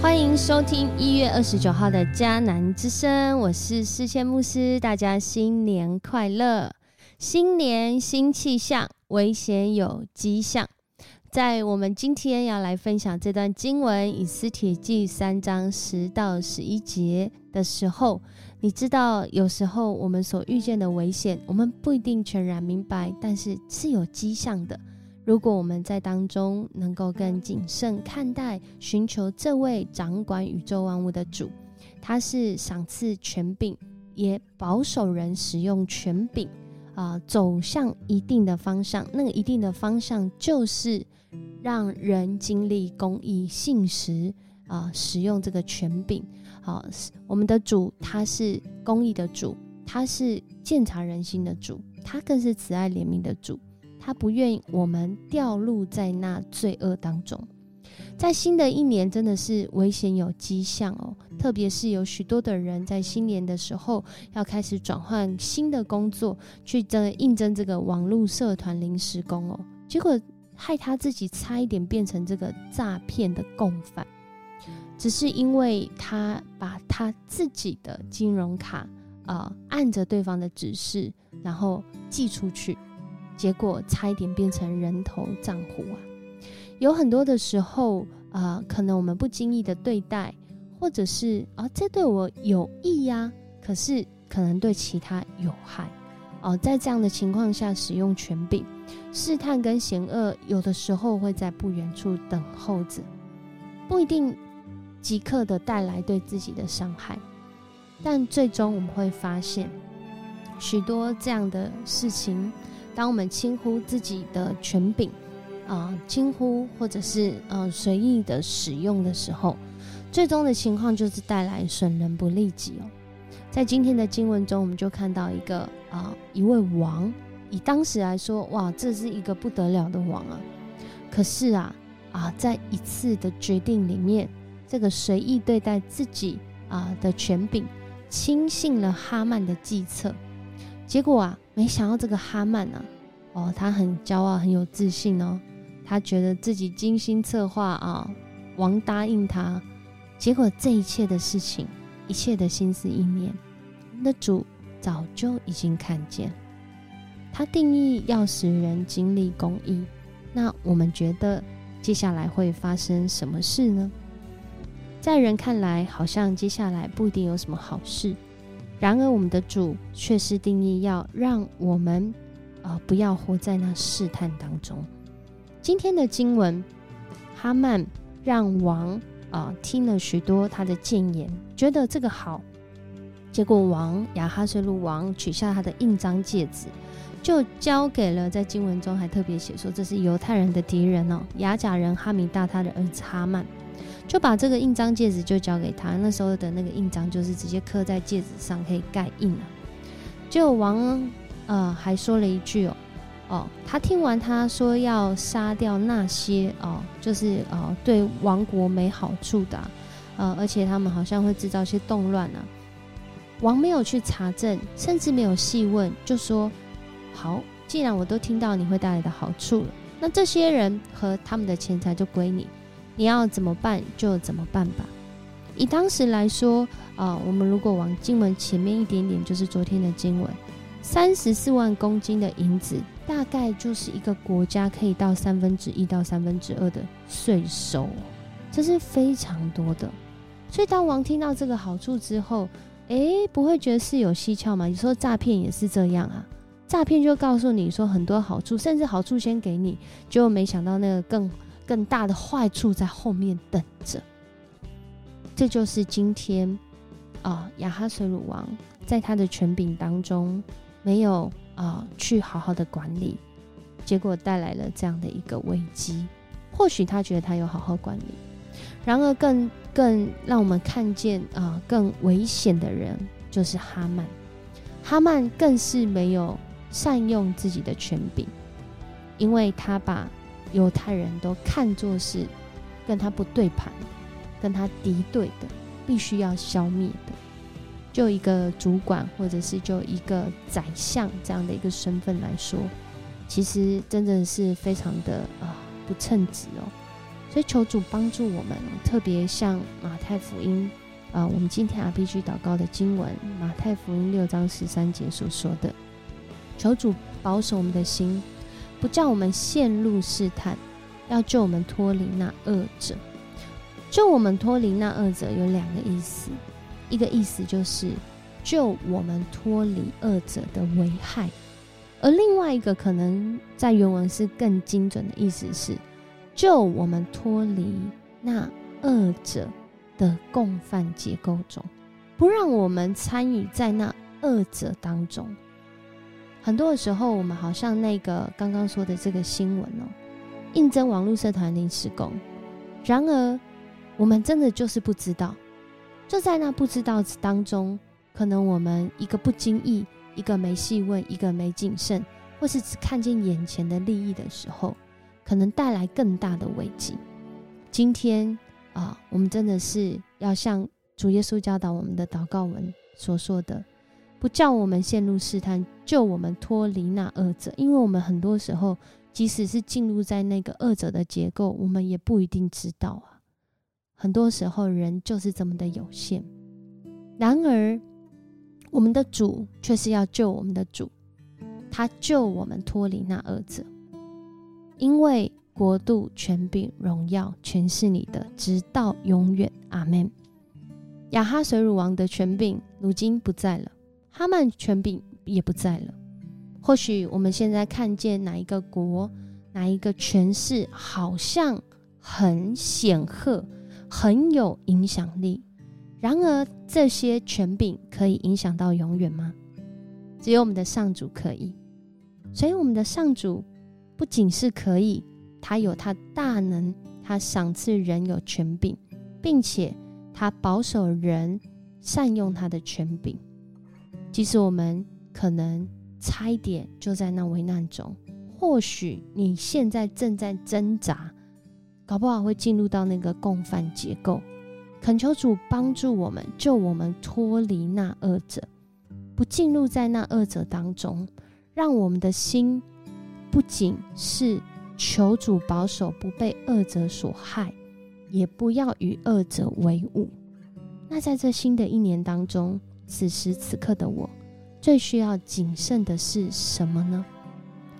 欢迎收听一月二十九号的迦南之声，我是世谦牧师，大家新年快乐！新年新气象，危险有迹象。在我们今天要来分享这段经文《以斯帖记》三章十到十一节的时候，你知道，有时候我们所遇见的危险，我们不一定全然明白，但是是有迹象的。如果我们在当中能够更谨慎看待，寻求这位掌管宇宙万物的主，他是赏赐权柄，也保守人使用权柄，啊，走向一定的方向。那个一定的方向就是让人经历公义、信实，啊，使用这个权柄。好，我们的主他是公义的主，他是鉴察人心的主，他更是慈爱怜悯的主。他不愿意我们掉入在那罪恶当中，在新的一年真的是危险有迹象哦，特别是有许多的人在新年的时候要开始转换新的工作，去争应征这个网络社团临时工哦，结果害他自己差一点变成这个诈骗的共犯，只是因为他把他自己的金融卡啊按着对方的指示，然后寄出去。结果差一点变成人头账户啊！有很多的时候啊，可能我们不经意的对待，或者是啊，这对我有益呀，可是可能对其他有害哦。在这样的情况下，使用权柄试探跟险恶，有的时候会在不远处等候着，不一定即刻的带来对自己的伤害，但最终我们会发现许多这样的事情。当我们轻忽自己的权柄，啊，轻忽或者是呃随意的使用的时候，最终的情况就是带来损人不利己哦。在今天的经文中，我们就看到一个啊一位王，以当时来说，哇，这是一个不得了的王啊。可是啊啊，在一次的决定里面，这个随意对待自己啊的权柄，轻信了哈曼的计策。结果啊，没想到这个哈曼呢，哦，他很骄傲，很有自信哦，他觉得自己精心策划啊，王答应他，结果这一切的事情，一切的心思意念，我们的主早就已经看见。他定义要使人经历公义，那我们觉得接下来会发生什么事呢？在人看来，好像接下来不一定有什么好事。然而，我们的主却是定义要让我们，啊，不要活在那试探当中。今天的经文，哈曼让王啊听了许多他的谏言，觉得这个好，结果王亚哈水鲁王取下他的印章戒指，就交给了在经文中还特别写说这是犹太人的敌人哦，雅甲人哈米大他的儿子哈曼。就把这个印章戒指就交给他，那时候的那个印章就是直接刻在戒指上，可以盖印了。就王呃还说了一句哦哦，他听完他说要杀掉那些哦，就是哦对王国没好处的，呃而且他们好像会制造些动乱啊。王没有去查证，甚至没有细问，就说好，既然我都听到你会带来的好处了，那这些人和他们的钱财就归你。你要怎么办就怎么办吧。以当时来说，啊，我们如果往经文前面一点点，就是昨天的经文，三十四万公斤的银子，大概就是一个国家可以到三分之一到三分之二的税收，这是非常多的。所以当王听到这个好处之后，诶，不会觉得是有蹊跷吗？你说诈骗也是这样啊，诈骗就告诉你说很多好处，甚至好处先给你，就没想到那个更。更大的坏处在后面等着，这就是今天啊，亚哈水乳王在他的权柄当中没有啊去好好的管理，结果带来了这样的一个危机。或许他觉得他有好好管理，然而更更让我们看见啊更危险的人就是哈曼，哈曼更是没有善用自己的权柄，因为他把。犹太人都看作是跟他不对盘、跟他敌对的，必须要消灭的。就一个主管，或者是就一个宰相这样的一个身份来说，其实真的是非常的啊不称职哦。所以求主帮助我们，特别像马太福音，啊，我们今天 RPG 祷告的经文，马太福音六章十三节所说的，求主保守我们的心，不叫我们陷入试探，要救我们脱离那恶者。救我们脱离那恶者有两个意思，一个意思就是救我们脱离恶者的危害，而另外一个可能在原文是更精准的意思是。救我们脱离那恶者的共犯结构中，不让我们参与在那恶者当中。很多的时候，我们好像那个刚刚说的这个新闻哦，应征网络社团临时工。然而，我们真的就是不知道，就在那不知道当中，可能我们一个不经意，一个没细问，一个没谨慎，或是只看见眼前的利益的时候。可能带来更大的危机。今天啊，我们真的是要像主耶稣教导我们的祷告文所说的，不叫我们陷入试探，救我们脱离那恶者。因为我们很多时候，即使是进入在那个恶者的结构，我们也不一定知道啊。很多时候，人就是这么的有限。然而，我们的主却是要救我们的主，他救我们脱离那恶者。因为国度、权柄、荣耀，全是你的，直到永远。阿门。亚哈水乳王的权柄如今不在了，哈曼权柄也不在了。或许我们现在看见哪一个国、哪一个权势，好像很显赫、很有影响力。然而，这些权柄可以影响到永远吗？只有我们的上主可以。所以，我们的上主。不仅是可以，他有他大能，他赏赐人有权柄，并且他保守人善用他的权柄。即使我们可能差一点就在那危难中，或许你现在正在挣扎，搞不好会进入到那个共犯结构。恳求主帮助我们，救我们脱离那恶者，不进入在那恶者当中，让我们的心。不仅是求主保守不被恶者所害，也不要与恶者为伍。那在这新的一年当中，此时此刻的我，最需要谨慎的是什么呢？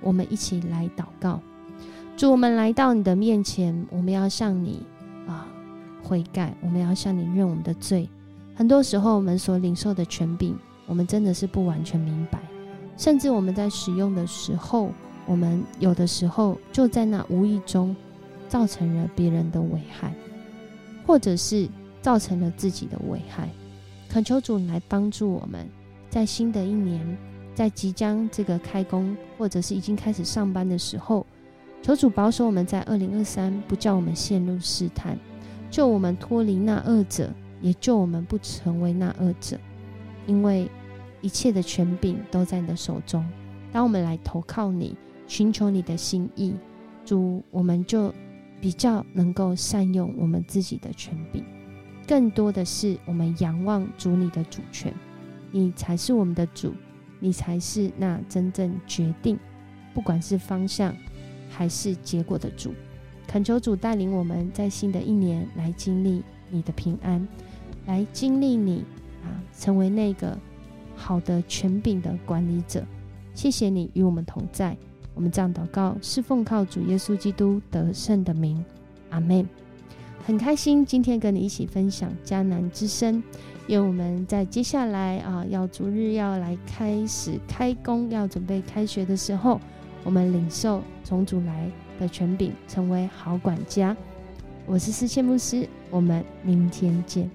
我们一起来祷告，主，我们来到你的面前，我们要向你啊悔改，我们要向你认我们的罪。很多时候，我们所领受的权柄，我们真的是不完全明白，甚至我们在使用的时候。我们有的时候就在那无意中造成了别人的危害，或者是造成了自己的危害。恳求主来帮助我们，在新的一年，在即将这个开工或者是已经开始上班的时候，求主保守我们在二零二三不叫我们陷入试探，救我们脱离那恶者，也救我们不成为那恶者。因为一切的权柄都在你的手中，当我们来投靠你。寻求你的心意，主，我们就比较能够善用我们自己的权柄。更多的是，我们仰望主你的主权，你才是我们的主，你才是那真正决定，不管是方向还是结果的主。恳求主带领我们在新的一年来经历你的平安，来经历你啊，成为那个好的权柄的管理者。谢谢你与我们同在。我们这样祷告，是奉靠主耶稣基督得胜的名，阿门。很开心今天跟你一起分享迦南之声，因为我们在接下来啊，要逐日要来开始开工，要准备开学的时候，我们领受从主来的权柄，成为好管家。我是思谦牧师，我们明天见。